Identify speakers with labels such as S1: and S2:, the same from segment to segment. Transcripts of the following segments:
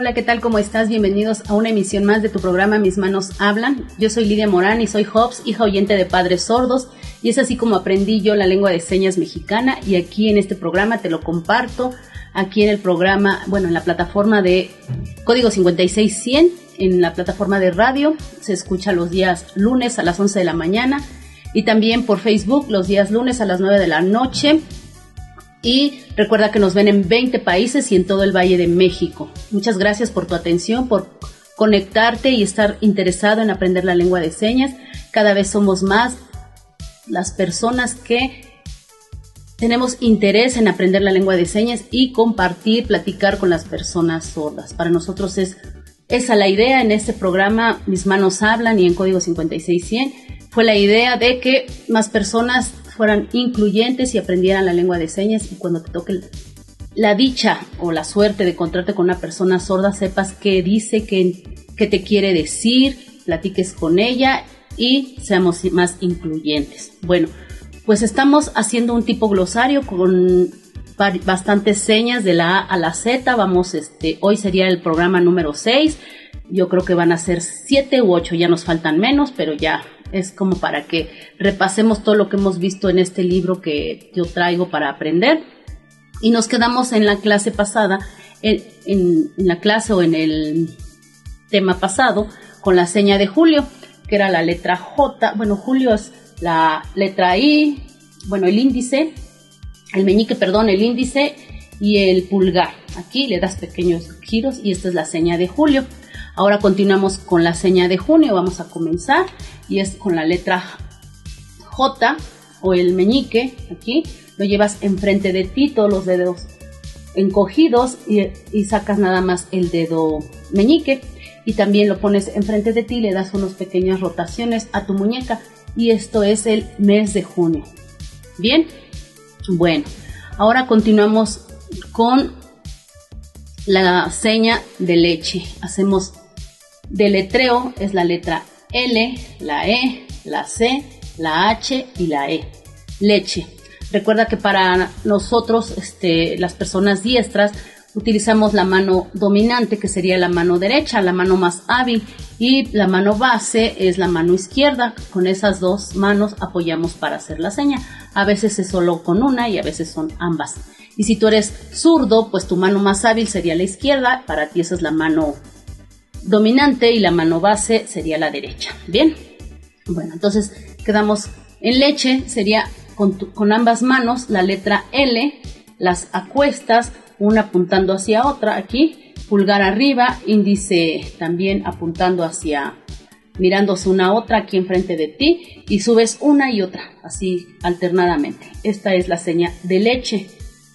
S1: Hola, ¿qué tal? ¿Cómo estás? Bienvenidos a una emisión más de tu programa Mis manos hablan. Yo soy Lidia Morán y soy Hobbs, hija oyente de padres sordos, y es así como aprendí yo la lengua de señas mexicana y aquí en este programa te lo comparto, aquí en el programa, bueno, en la plataforma de Código 56100, en la plataforma de radio, se escucha los días lunes a las 11 de la mañana y también por Facebook los días lunes a las 9 de la noche y recuerda que nos ven en 20 países y en todo el Valle de México. Muchas gracias por tu atención, por conectarte y estar interesado en aprender la lengua de señas. Cada vez somos más las personas que tenemos interés en aprender la lengua de señas y compartir, platicar con las personas sordas. Para nosotros es esa la idea en este programa Mis manos hablan y en código 56100 fue la idea de que más personas fueran incluyentes y aprendieran la lengua de señas y cuando te toque la dicha o la suerte de encontrarte con una persona sorda, sepas qué dice, qué, qué te quiere decir, platiques con ella y seamos más incluyentes. Bueno, pues estamos haciendo un tipo glosario con bastantes señas de la A a la Z. Vamos, este, hoy sería el programa número 6. Yo creo que van a ser 7 u 8, ya nos faltan menos, pero ya es como para que repasemos todo lo que hemos visto en este libro que yo traigo para aprender. Y nos quedamos en la clase pasada, en, la clase o en el tema pasado, con la seña de Julio, que era la letra J. Bueno, Julio es la letra I, bueno, el índice, el meñique, perdón, el índice y el pulgar. Aquí le das pequeños giros y esta es la seña de Julio. Ahora continuamos con la seña de junio, vamos a comenzar y es con la letra J o el meñique, aquí lo llevas enfrente de ti, todos los dedos encogidos y, sacas nada más el dedo meñique y también lo pones enfrente de ti, le das unas pequeñas rotaciones a tu muñeca y esto es el mes de junio. Bien, bueno, ahora continuamos con la seña de leche. Hacemos Deletreo es la letra L, la E, la C, la H y la E. Leche. Recuerda que para nosotros, este, las personas diestras, utilizamos la mano dominante, que sería la mano derecha, la mano más hábil, y la mano base es la mano izquierda. Con esas dos manos apoyamos para hacer la seña. A veces es solo con una y a veces son ambas. Y si tú eres zurdo, pues tu mano más hábil sería la izquierda, para ti esa es la mano dominante y la mano base sería la derecha. Bien, bueno, entonces quedamos en leche, sería con, ambas manos la letra L, las acuestas, una apuntando hacia otra aquí, pulgar arriba, índice también apuntando hacia, mirándose una a otra aquí enfrente de ti y subes una y otra, así alternadamente. Esta es la seña de leche.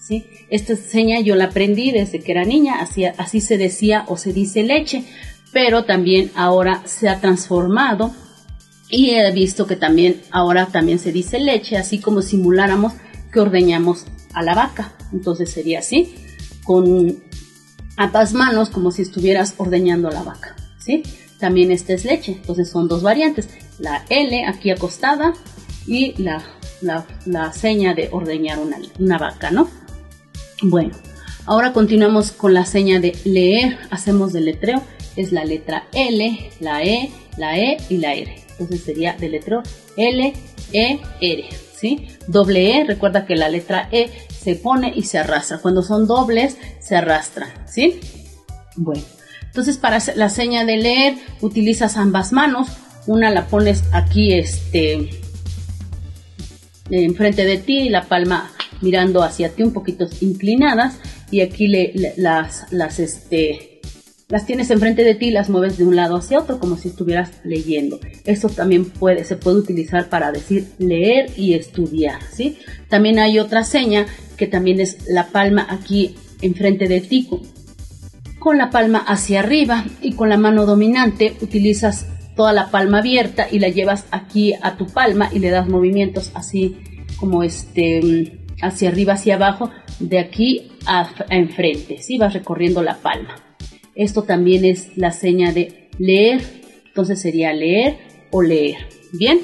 S1: ¿sí? Esta seña yo la aprendí desde que era niña, así, así se decía o se dice leche, pero también ahora se ha transformado y he visto que también ahora también se dice leche, así como simuláramos que ordeñamos a la vaca. Entonces sería así, con ambas manos como si estuvieras ordeñando a la vaca, ¿sí? También esta es leche, entonces son dos variantes, la L aquí acostada y la, la, seña de ordeñar una, una vaca, ¿no? Bueno, ahora continuamos con la seña de leer, hacemos del letreo es la letra L, la E, la E y la R. Entonces sería de letra L, E, R. ¿sí? Doble E, recuerda que la letra E se pone y se arrastra. Cuando son dobles, se arrastran. ¿sí? Bueno, entonces para la seña de leer utilizas ambas manos. Una la pones aquí este, enfrente de ti y la palma mirando hacia ti un poquito inclinadas y aquí le, las, las este, las tienes enfrente de ti y las mueves de un lado hacia otro como si estuvieras leyendo. Esto también puede, se puede utilizar para decir leer y estudiar, ¿sí? También hay otra seña que también es la palma aquí enfrente de ti con la palma hacia arriba y con la mano dominante utilizas toda la palma abierta y la llevas aquí a tu palma y le das movimientos así como este hacia arriba hacia abajo de aquí a, enfrente, ¿sí? Vas recorriendo la palma. Esto también es la seña de leer, entonces sería leer o leer. Bien,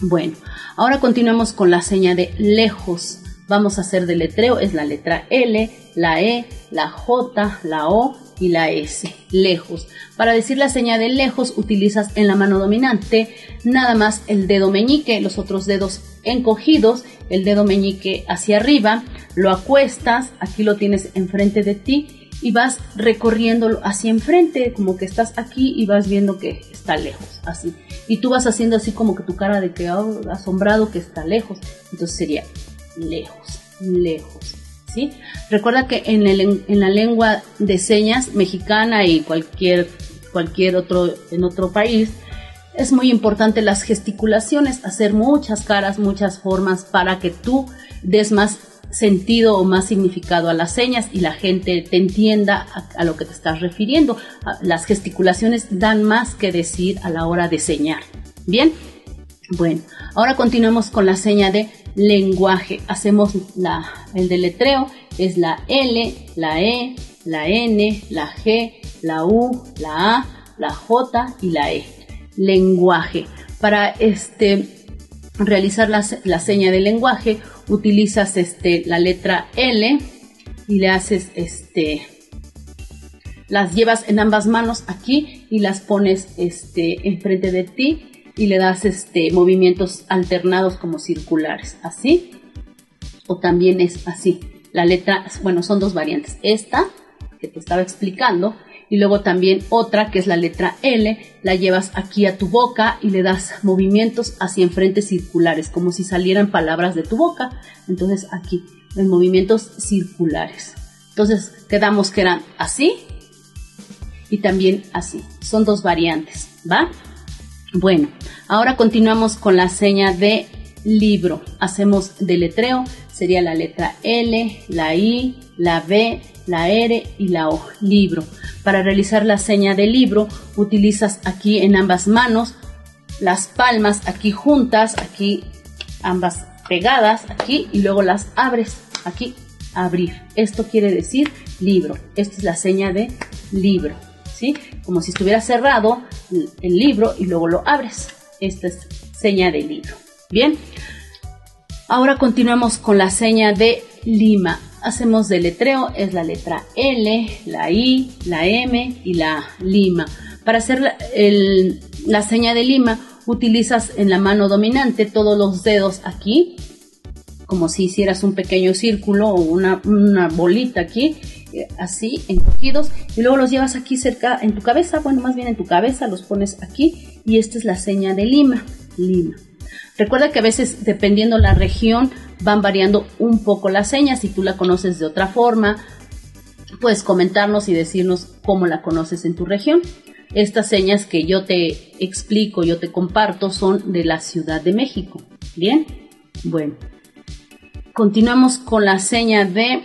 S1: bueno, ahora continuamos con la seña de lejos. Vamos a hacer deletreo, es la letra L, la E, la J, la O y la S, lejos. Para decir la señal de lejos utilizas en la mano dominante nada más el dedo meñique, los otros dedos encogidos, el dedo meñique hacia arriba, lo acuestas, aquí lo tienes enfrente de ti y vas recorriéndolo hacia enfrente, como que estás aquí y vas viendo que está lejos, así. Y tú vas haciendo así como que tu cara de que oh, asombrado que está lejos. Entonces sería lejos, lejos. ¿Sí? Recuerda que en, el, en la lengua de señas mexicana y cualquier, cualquier otro, en otro país, es muy importante las gesticulaciones, hacer muchas caras, muchas formas para que tú des más sentido o más significado a las señas y la gente te entienda a, lo que te estás refiriendo. Las gesticulaciones dan más que decir a la hora de señar. Bien, bueno, ahora continuamos con la seña de lenguaje. Hacemos la, el deletreo, es la L, la E, la N, la G, la U, la A, la J y la E. Lenguaje. Para este realizar la, la seña de lenguaje utilizas este, la letra L y le haces este las llevas en ambas manos aquí y las pones este enfrente de ti y le das este movimientos alternados como circulares así o también es así. La letra bueno son dos variantes. Esta que te estaba explicando y luego también otra que es la letra L, la llevas aquí a tu boca y le das movimientos hacia enfrente circulares, como si salieran palabras de tu boca. Entonces aquí, en movimientos circulares. Entonces quedamos que eran así y también así. Son dos variantes, ¿va? Bueno, ahora continuamos con la seña de libro. Hacemos deletreo, sería la letra L, la I, la B, la R y la O, libro. Para realizar la seña de libro utilizas aquí en ambas manos las palmas aquí juntas, aquí ambas pegadas, aquí y luego las abres, aquí abrir. Esto quiere decir libro. Esta es la seña de libro, ¿sí? Como si estuviera cerrado el libro y luego lo abres. Esta es seña de libro. Bien. Ahora continuamos con la seña de lima hacemos deletreo es la letra L, la I, la M y la lima. Para hacer la, seña de lima utilizas en la mano dominante todos los dedos aquí, como si hicieras un pequeño círculo o una, una bolita aquí, eh, así, encogidos, y luego los llevas aquí cerca en tu cabeza, bueno, más bien en tu cabeza, los pones aquí, y esta es la seña de lima, lima. Recuerda que a veces, dependiendo la región, van variando un poco las señas. Si tú la conoces de otra forma, puedes comentarnos y decirnos cómo la conoces en tu región. Estas señas que yo te explico, yo te comparto, son de la Ciudad de México. Bien, bueno. Continuamos con la seña de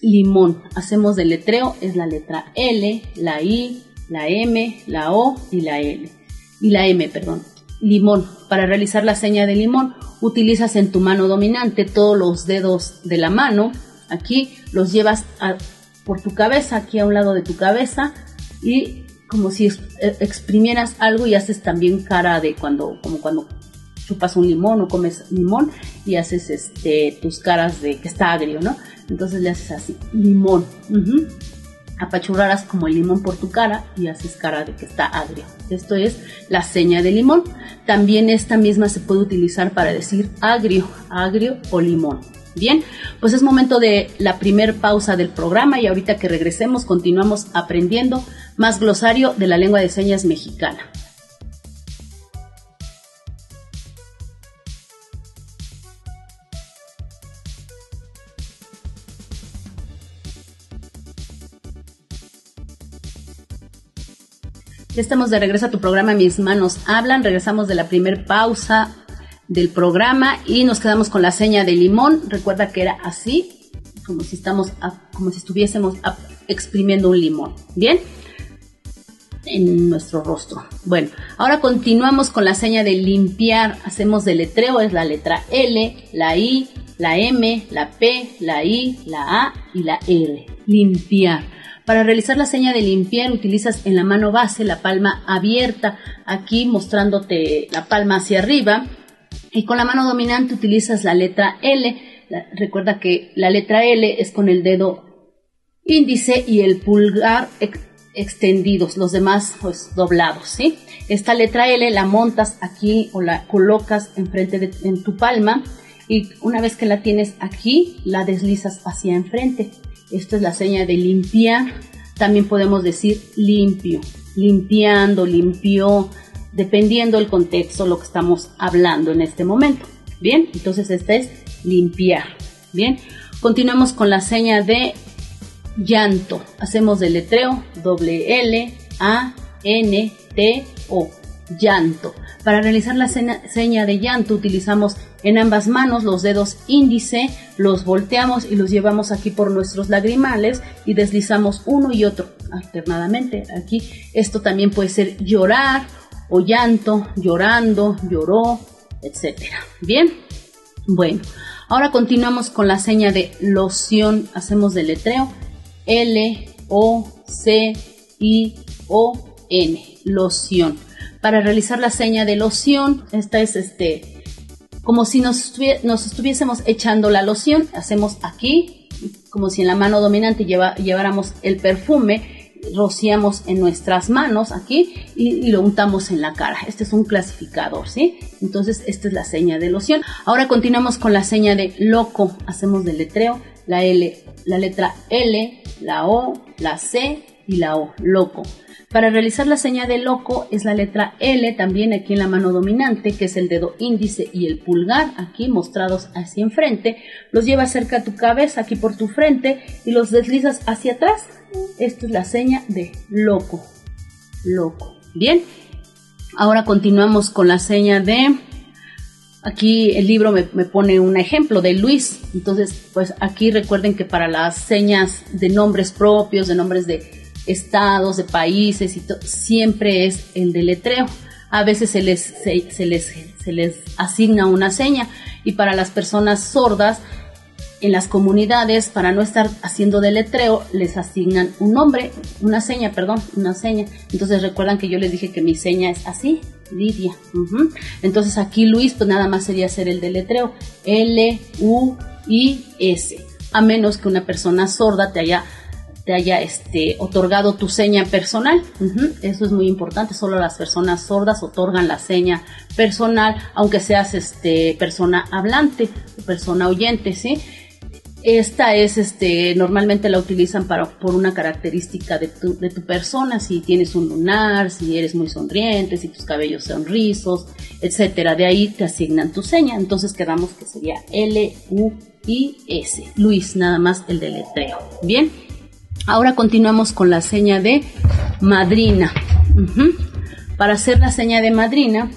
S1: limón. Hacemos del letreo, es la letra L, la I, la M, la O y la L. Y la M, perdón. Limón. Para realizar la seña de limón utilizas en tu mano dominante todos los dedos de la mano. Aquí los llevas por tu cabeza, aquí a un lado de tu cabeza y como si e, exprimieras algo y haces también cara de cuando, como cuando chupas un limón o comes limón y haces este, tus caras de que está agrio, ¿no? Entonces le haces así, limón apachurraras como el limón por tu cara y haces cara de que está agrio. Esto es la seña de limón. También esta misma se puede utilizar para decir agrio, agrio o limón. Bien, pues es momento de la primer pausa del programa y ahorita que regresemos continuamos aprendiendo más glosario de la lengua de señas mexicana. Estamos de regreso a tu programa Mis manos hablan. Regresamos de la primer pausa del programa y nos quedamos con la seña de limón. Recuerda que era así, como si estamos, como si estuviésemos exprimiendo un limón. Bien, en nuestro rostro. Bueno, ahora continuamos con la seña de limpiar. Hacemos letreo, es la letra L, la I, la M, la P, la I, la A y la R. Limpiar. Para realizar la seña de limpiar utilizas en la mano base la palma abierta, aquí mostrándote la palma hacia arriba. Y con la mano dominante utilizas la letra L. recuerda que la letra L es con el dedo índice y el pulgar extendidos, los demás pues doblados, ¿sí? Esta letra L la montas aquí o la colocas enfrente de en tu palma y una vez que la tienes aquí, la deslizas hacia enfrente. Esto es la seña de limpiar. También podemos decir limpio, limpiando, limpió, dependiendo el contexto, lo que estamos hablando en este momento. Bien, entonces esta es limpiar. Bien, continuamos con la seña de llanto. Hacemos letreo doble L A N T O llanto. Para realizar la seña de llanto utilizamos en ambas manos los dedos índice, los volteamos y los llevamos aquí por nuestros lagrimales y deslizamos uno y otro alternadamente. Aquí esto también puede ser llorar o llanto, llorando, lloró, etcétera. Bien, bueno, ahora continuamos con la seña de loción. Hacemos letreo L O C I O N, loción. Para realizar la seña de loción, esta es este como si nos, estuviésemos echando la loción, hacemos aquí, como si en la mano dominante lleváramos el perfume rociamos en nuestras manos aquí y, lo untamos en la cara. Este es un clasificador, ¿sí? Entonces, esta es la seña de loción. Ahora continuamos con la seña de loco. Hacemos del letreo la L, la letra L, la O, la C y la O, loco. Para realizar la seña de loco es la letra L también aquí en la mano dominante, que es el dedo índice y el pulgar, aquí mostrados hacia enfrente. Los llevas cerca a tu cabeza, aquí por tu frente, y los deslizas hacia atrás. Esta es la seña de loco. Loco. Bien. Ahora continuamos con la seña de... Aquí el libro me, pone un ejemplo de Luis. Entonces, pues aquí recuerden que para las señas de nombres propios, de nombres de estados, de países y siempre es el deletreo. A veces se les, se, les, se les asigna una seña y para las personas sordas en las comunidades, para no estar haciendo deletreo, les asignan un nombre, una seña, perdón, una seña. Entonces recuerdan que yo les dije que mi seña es así, Lidia. Entonces aquí Luis, pues nada más sería hacer el deletreo, L, U, I, S. A menos que una persona sorda te haya te haya este, otorgado tu seña personal. Eso es muy importante. Solo las personas sordas otorgan la seña personal, aunque seas este, persona hablante, persona oyente, ¿sí? Esta es, este, normalmente la utilizan para, por una característica de tu, de tu persona, si tienes un lunar, si eres muy sonriente, si tus cabellos son rizos, etcétera. De ahí te asignan tu seña. Entonces quedamos que sería L, U, I, S. Luis, nada más el deletreo. Bien. Ahora continuamos con la seña de madrina. Para hacer la seña de madrina,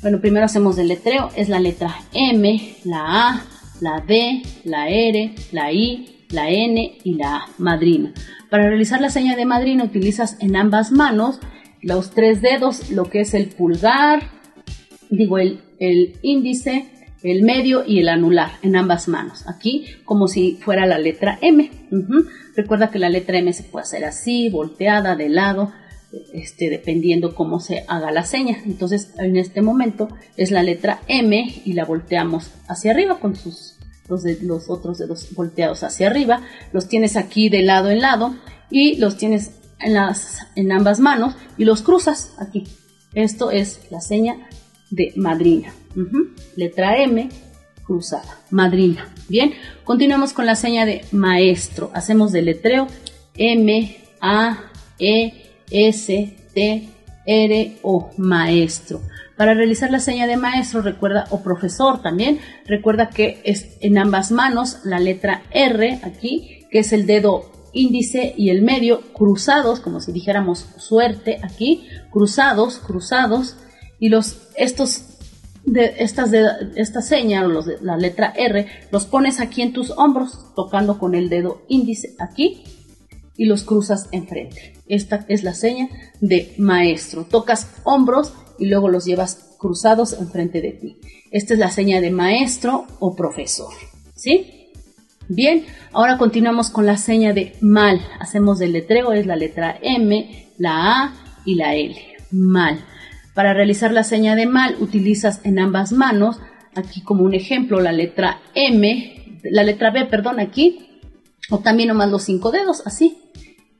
S1: bueno, primero hacemos el letreo, es la letra M, la A, la D, la R, la I, la N y la A, madrina. Para realizar la seña de madrina utilizas en ambas manos los tres dedos, lo que es el pulgar, digo el, el índice, el medio y el anular en ambas manos. Aquí como si fuera la letra M. Recuerda que la letra M se puede hacer así, volteada, de lado, este, dependiendo cómo se haga la seña. Entonces en este momento es la letra M y la volteamos hacia arriba con sus los, de, los otros dedos volteados hacia arriba. Los tienes aquí de lado en lado y los tienes en, las, en ambas manos y los cruzas aquí. Esto es la seña de madrina. Letra M cruzada. Madrina. Bien, continuamos con la seña de maestro. Hacemos del letreo M, A, E, S, T, R, O, maestro. Para realizar la seña de maestro, recuerda, o profesor también, recuerda que es en ambas manos la letra R aquí, que es el dedo índice y el medio cruzados, como si dijéramos suerte aquí, cruzados, cruzados, y los, estos de estas de esta seña o los de la letra R los pones aquí en tus hombros tocando con el dedo índice aquí y los cruzas enfrente. Esta es la seña de maestro. Tocas hombros y luego los llevas cruzados enfrente de ti. Esta es la seña de maestro o profesor. ¿Sí? Bien, ahora continuamos con la seña de mal. Hacemos el letreo, es la letra M, la A y la L. Mal. Para realizar la seña de mal utilizas en ambas manos, aquí como un ejemplo, la letra M, la letra B, perdón, aquí, o también nomás los cinco dedos, así.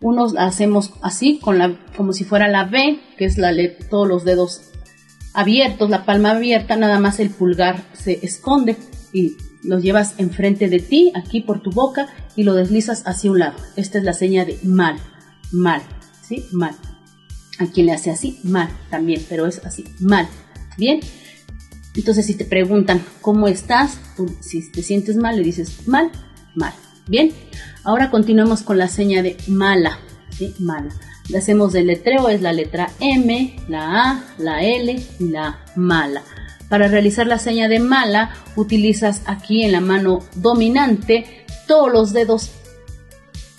S1: Unos hacemos así, con la, como si fuera la B, que es la todos los dedos abiertos, la palma abierta, nada más el pulgar se esconde y lo llevas enfrente de ti, aquí por tu boca, y lo deslizas hacia un lado. Esta es la seña de mal, mal, ¿sí? Mal. A quien le hace así, mal también, pero es así, mal. Bien. Entonces, si te preguntan cómo estás, si te sientes mal, le dices mal, mal. Bien. Ahora continuamos con la seña de mala, ¿sí? Mala. Le hacemos del letreo, es la letra M, la A, la L y la mala. Para realizar la seña de mala, utilizas aquí en la mano dominante todos los dedos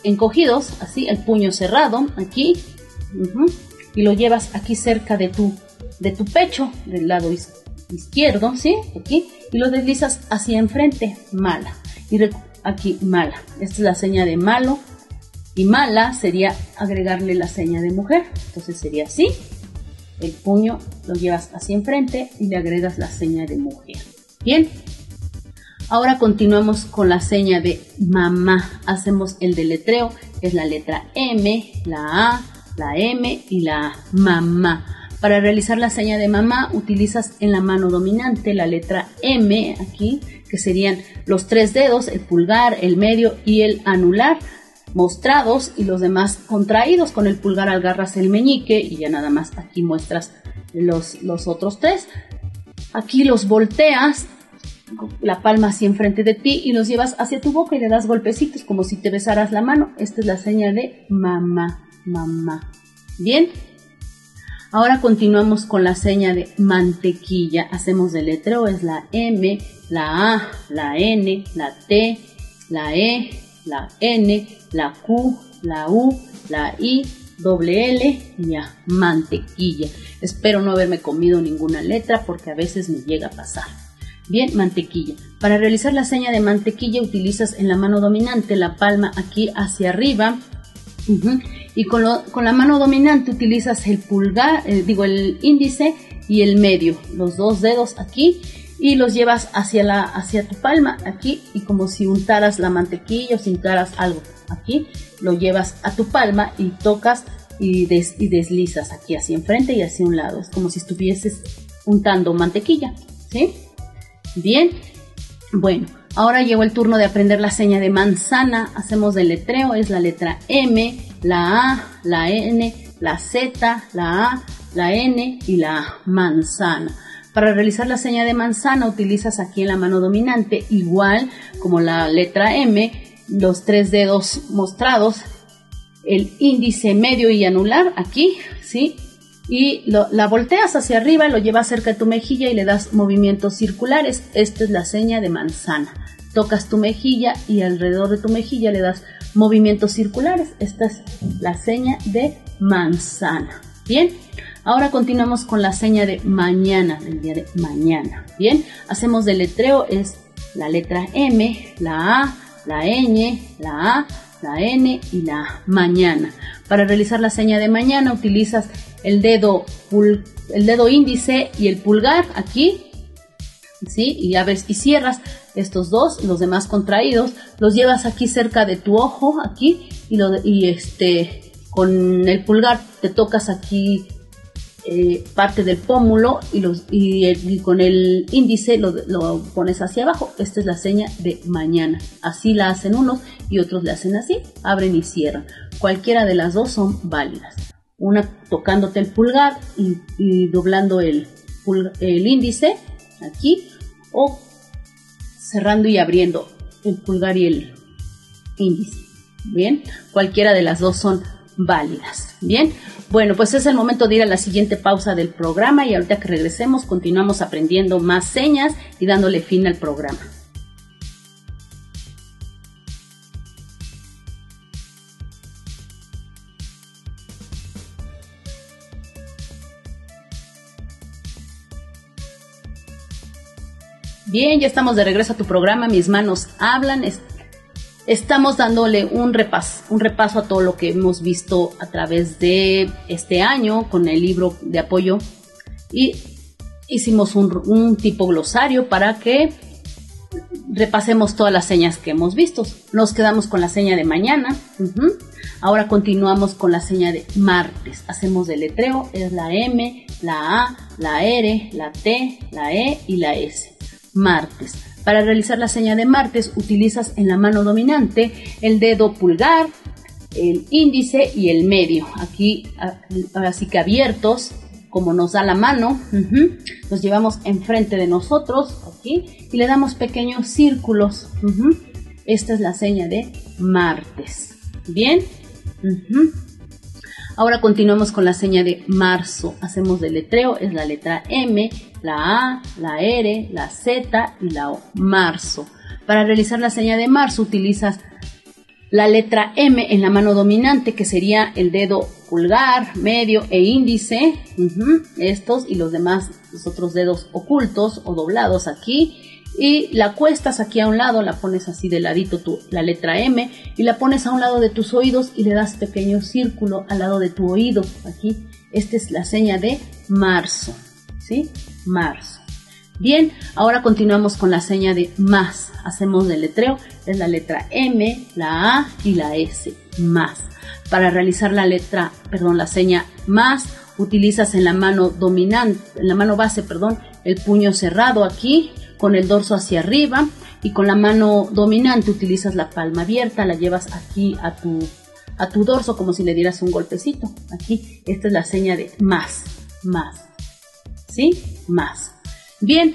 S1: encogidos, así, el puño cerrado, aquí, y lo llevas aquí cerca de tu, de tu pecho, del lado izquierdo, ¿sí? Aquí, y lo deslizas hacia enfrente, mala. Y aquí, mala. Esta es la seña de malo. Y mala sería agregarle la seña de mujer. Entonces sería así. El puño lo llevas hacia enfrente y le agregas la seña de mujer. Bien. Ahora continuamos con la seña de mamá. Hacemos el deletreo, es la letra M, la A, la M y la mamá. Para realizar la seña de mamá utilizas en la mano dominante la letra M aquí, que serían los tres dedos, el pulgar, el medio y el anular mostrados y los demás contraídos. Con el pulgar agarras el meñique y ya nada más aquí muestras los, los otros tres. Aquí los volteas, la palma así enfrente de ti y los llevas hacia tu boca y le das golpecitos como si te besaras la mano. Esta es la señal de mamá, mamá. Bien. Ahora continuamos con la seña de mantequilla. Hacemos el letreo, es la M, la A, la N, la T, la E, la N, la Q, la U, la I, doble L y ya, mantequilla. Espero no haberme comido ninguna letra porque a veces me llega a pasar. Bien, mantequilla. Para realizar la seña de mantequilla utilizas en la mano dominante la palma aquí hacia arriba. Y con, la mano dominante utilizas el pulgar, eh, digo el índice y el medio, los dos dedos aquí y los llevas hacia, la, hacia tu palma aquí y como si untaras la mantequilla o si untaras algo aquí, lo llevas a tu palma y tocas y, y deslizas aquí hacia enfrente y hacia un lado. Es como si estuvieses untando mantequilla, ¿sí? Bien, bueno, ahora llegó el turno de aprender la seña de manzana. Hacemos el letreo, es la letra M, la A, la N, la Z, la A, la N y la manzana. Para realizar la seña de manzana utilizas aquí en la mano dominante, igual como la letra M, los tres dedos mostrados, el índice medio y anular aquí, ¿sí? Y la volteas hacia arriba, lo llevas cerca de tu mejilla y le das movimientos circulares. Esta es la seña de manzana. Tocas tu mejilla y alrededor de tu mejilla le das movimientos circulares. Esta es la seña de manzana. Bien, Ahora continuamos con la seña de mañana, del día de mañana. Bien, hacemos del letreo, es la letra M, la A, la Ñ, la A, la N y la mañana. Para realizar la seña de mañana utilizas el dedo, el dedo índice y el pulgar aquí, ¿sí? Y abres y cierras estos dos, los demás contraídos, los llevas aquí cerca de tu ojo, aquí, y, lo, y este, con el pulgar te tocas aquí eh, parte del pómulo y, los, y, con el índice lo, lo, pones hacia abajo. Esta es la seña de mañana. Así la hacen unos y otros le hacen así, abren y cierran. Cualquiera de las dos son válidas. Una tocándote el pulgar y, doblando el, el índice aquí o cerrando y abriendo el pulgar y el índice. Bien, cualquiera de las dos son válidas. Bien, bueno, pues es el momento de ir a la siguiente pausa del programa y ahorita que regresemos continuamos aprendiendo más señas y dándole fin al programa. Bien, ya estamos de regreso a tu programa. Mis manos hablan estamos dándole un repaso, un repaso a todo lo que hemos visto a través de este año con el libro de apoyo y hicimos un, tipo glosario para que repasemos todas las señas que hemos visto. Nos quedamos con la seña de mañana. Ahora continuamos con la seña de martes. Hacemos letreo, es la M, la A, la R, la T, la E y la S. Martes. Para realizar la seña de martes utilizas en la mano dominante el dedo pulgar, el índice y el medio. Aquí, así que abiertos, como nos da la mano, los llevamos enfrente de nosotros, aquí, y le damos pequeños círculos. Esta es la seña de martes. Bien. Ahora continuamos con la seña de marzo. Hacemos letreo, es la letra M, la A, la R, la Z y la O. Marzo. Para realizar la seña de marzo utilizas la letra M en la mano dominante, que sería el dedo pulgar, medio e índice, estos y los demás, los otros dedos ocultos o doblados aquí. Y la cuestas aquí a un lado, la pones así de ladito tu, la letra M y la pones a un lado de tus oídos y le das pequeño círculo al lado de tu oído. Aquí, esta es la seña de marzo, ¿sí? Marzo. Bien, ahora continuamos con la seña de más. Hacemos el letreo, es la letra M, la A y la S, más. Para realizar la letra, perdón, la seña más, utilizas en la mano dominante, en la mano base, perdón, el puño cerrado aquí, con el dorso hacia arriba y con la mano dominante utilizas la palma abierta, la llevas aquí a tu, a tu dorso como si le dieras un golpecito. Aquí, esta es la seña de más, más. ¿Sí? Más. Bien,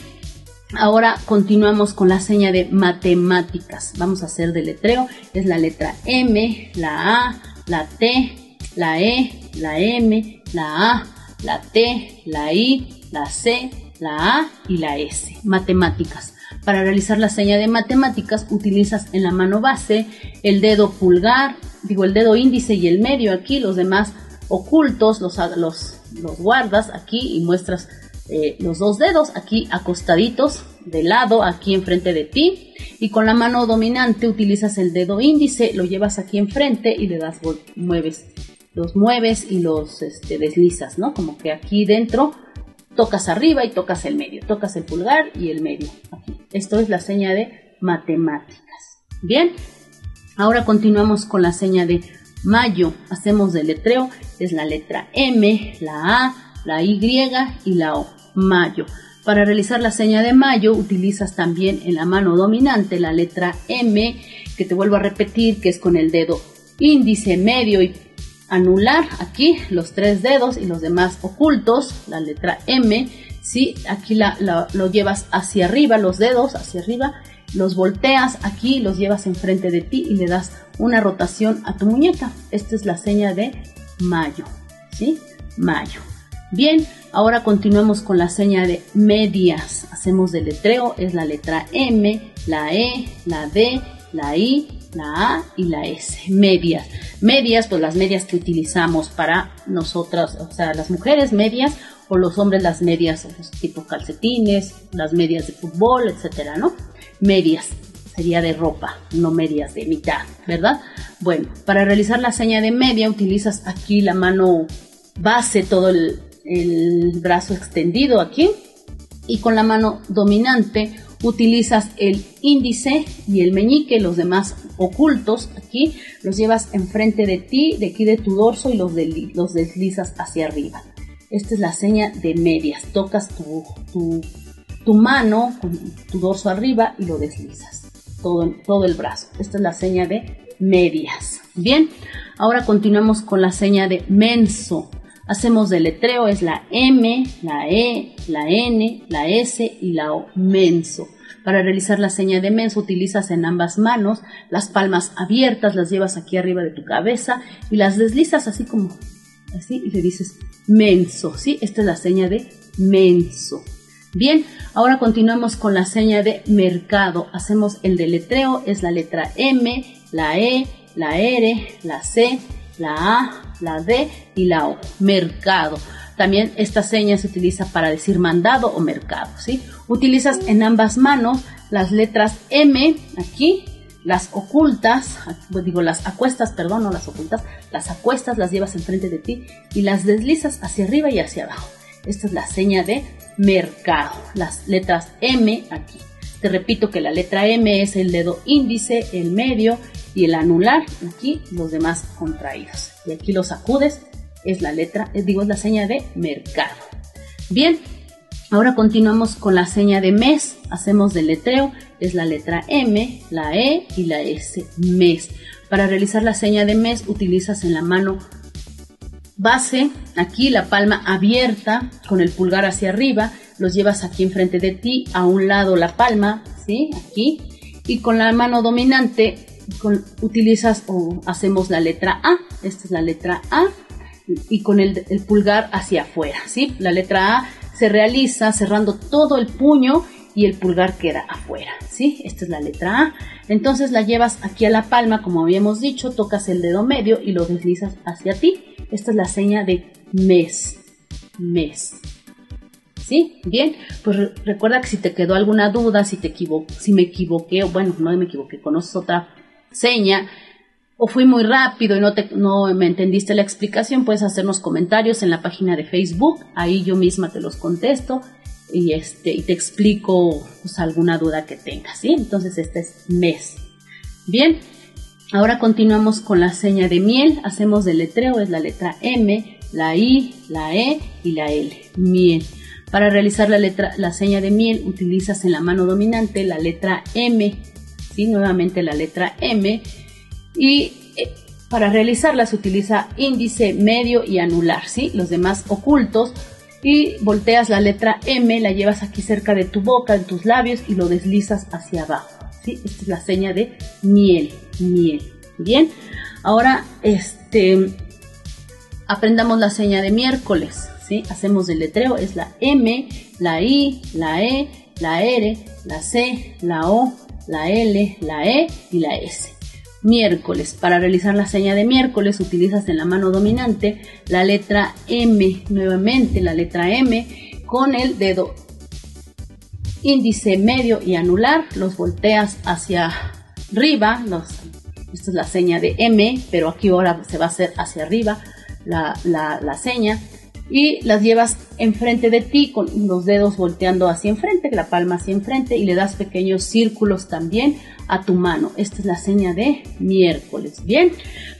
S1: ahora continuamos con la seña de matemáticas. Vamos a hacer letreo. Es la letra M, la A, la T, la E, la M, la A, la T, la I, la C, la A y la S. Matemáticas. Para realizar la seña de matemáticas utilizas en la mano base el dedo pulgar, digo el dedo índice y el medio aquí, los demás ocultos los, los, los guardas aquí y muestras eh, los dos dedos aquí acostaditos de lado, aquí enfrente de ti. Y con la mano dominante utilizas el dedo índice, lo llevas aquí enfrente y le das, mueves, los mueves y los este, deslizas, ¿no? Como que aquí dentro tocas arriba y tocas el medio, tocas el pulgar y el medio. Esto es la seña de matemáticas. Bien, ahora continuamos con la seña de mayo. Hacemos el letreo, es la letra M, la A, la Y y la O mayo. Para realizar la seña de mayo utilizas también en la mano dominante la letra M, que te vuelvo a repetir que es con el dedo índice, medio y anular, aquí los tres dedos y los demás ocultos, la letra M, ¿sí? aquí la, lo llevas hacia arriba, los dedos hacia arriba, los volteas aquí, los llevas enfrente de ti y le das una rotación a tu muñeca. Esta es la seña de mayo, ¿sí? Mayo. Bien, ahora continuamos con la seña de medias. Hacemos el letreo, es la letra M, la E, la D, la I, la A y la S. Medias. Medias, pues las medias que utilizamos para nosotras, o sea, las mujeres medias o los hombres las medias tipo calcetines, las medias de fútbol, etcétera, ¿no? Medias sería de ropa, no medias de mitad, ¿verdad? Bueno, para realizar la seña de media utilizas aquí la mano base, todo el, el brazo extendido aquí y con la mano dominante utilizas el índice y el meñique, los demás ocultos aquí, los llevas enfrente de ti, de aquí de tu dorso y los, los deslizas hacia arriba. Esta es la seña de medias. Tocas tu, tu, mano tu dorso arriba y lo deslizas. Todo, todo el brazo. Esta es la seña de medias. Bien, ahora continuamos con la seña de menso. Hacemos letreo, es la M, la E, la N, la S y la O, menso. Para realizar la seña de menso utilizas en ambas manos las palmas abiertas, las llevas aquí arriba de tu cabeza y las deslizas así como así y le dices menso, ¿sí? Esta es la seña de menso. Bien, ahora continuamos con la seña de mercado. Hacemos el deletreo, es la letra M, la E, la R, la C, la A, la D y la O, mercado. También esta seña se utiliza para decir mandado o mercado, ¿sí? Utilizas en ambas manos las letras M aquí, las ocultas, digo las acuestas, perdón, no las ocultas, las acuestas las llevas enfrente de ti y las deslizas hacia arriba y hacia abajo. Esta es la seña de mercado, las letras M aquí. Te repito que la letra M es el dedo índice, el medio y el anular. Aquí los demás contraídos. Y aquí los sacudes es la letra, eh, digo, es la seña de mercado. Bien, ahora continuamos con la seña de mes. Hacemos del letreo, es la letra M, la E y la S, mes. Para realizar la seña de mes utilizas en la mano base, aquí la palma abierta con el pulgar hacia arriba, los llevas aquí enfrente de ti, a un lado la palma, ¿sí? Aquí. Y con la mano dominante utilizas o hacemos la letra A, esta es la letra A, y con el, pulgar hacia afuera, ¿sí? La letra A se realiza cerrando todo el puño y el pulgar queda afuera, ¿sí? Esta es la letra A. Entonces la llevas aquí a la palma, como habíamos dicho, tocas el dedo medio y lo deslizas hacia ti. Esta es la seña de mes, mes. ¿Sí? Bien, pues recuerda que si te quedó alguna duda, si te equivo si me equivoqué, bueno, no me equivoqué, conoces otra seña, o fui muy rápido y no, te, no me entendiste la explicación, puedes hacernos comentarios en la página de Facebook, ahí yo misma te los contesto y, este, y te explico pues, alguna duda que tengas, ¿sí? Entonces este es mes. Bien, ahora continuamos con la seña de miel, hacemos del letreo, es la letra M, la I, la E y la L, miel. Para realizar la, letra, la seña de miel utilizas en la mano dominante la letra M, nuevamente la letra M, y eh, para realizarla se utiliza índice, medio y anular, ¿sí? los demás ocultos y volteas la letra M, la llevas aquí cerca de tu boca, en tus labios y lo deslizas hacia abajo. ¿sí? Esta es la seña de miel, miel. Bien, ahora este, aprendamos la seña de miércoles. ¿sí? Hacemos el letreo, es la M, la I, la E, la R, la C, la O, la L, la E y la S. Miércoles. Para realizar la seña de miércoles utilizas en la mano dominante la letra M, nuevamente la letra M, con el dedo índice medio y anular, los volteas hacia arriba, esta es la seña de M, pero aquí ahora se va a hacer hacia arriba la, la seña y las llevas enfrente de ti con los dedos volteando hacia enfrente, la palma hacia enfrente y le das pequeños círculos también a tu mano. Esta es la seña de miércoles. Bien,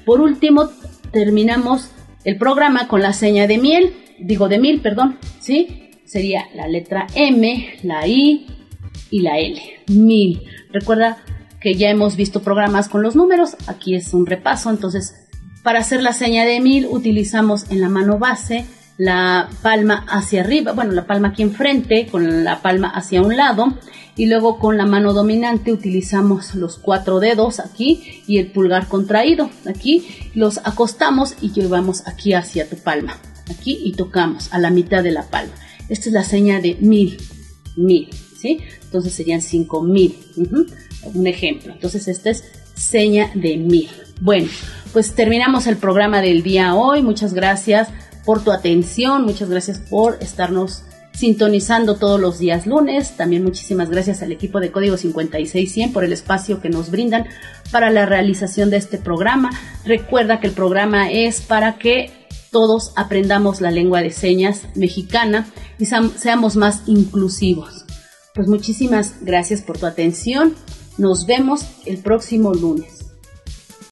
S1: por último terminamos el programa con la seña de miel, digo de mil, perdón, ¿sí? Sería la letra M, la I y la L, mil. Recuerda que ya hemos visto programas con los números, aquí es un repaso, entonces para hacer la seña de mil utilizamos en la mano base la palma hacia arriba, bueno, la palma aquí enfrente, con la palma hacia un lado, y luego con la mano dominante utilizamos los cuatro dedos aquí y el pulgar contraído. Aquí los acostamos y llevamos aquí hacia tu palma, aquí y tocamos a la mitad de la palma. Esta es la seña de mil, mil, ¿sí? Entonces serían cinco mil. Un ejemplo. Entonces esta es seña de mil. Bueno, pues terminamos el programa del día hoy. Muchas gracias por tu atención, muchas gracias por estarnos sintonizando todos los días lunes. También muchísimas gracias al equipo de Código 5600 por el espacio que nos brindan para la realización de este programa. Recuerda que el programa es para que todos aprendamos la lengua de señas mexicana y seamos más inclusivos. Pues muchísimas gracias por tu atención. Nos vemos el próximo lunes.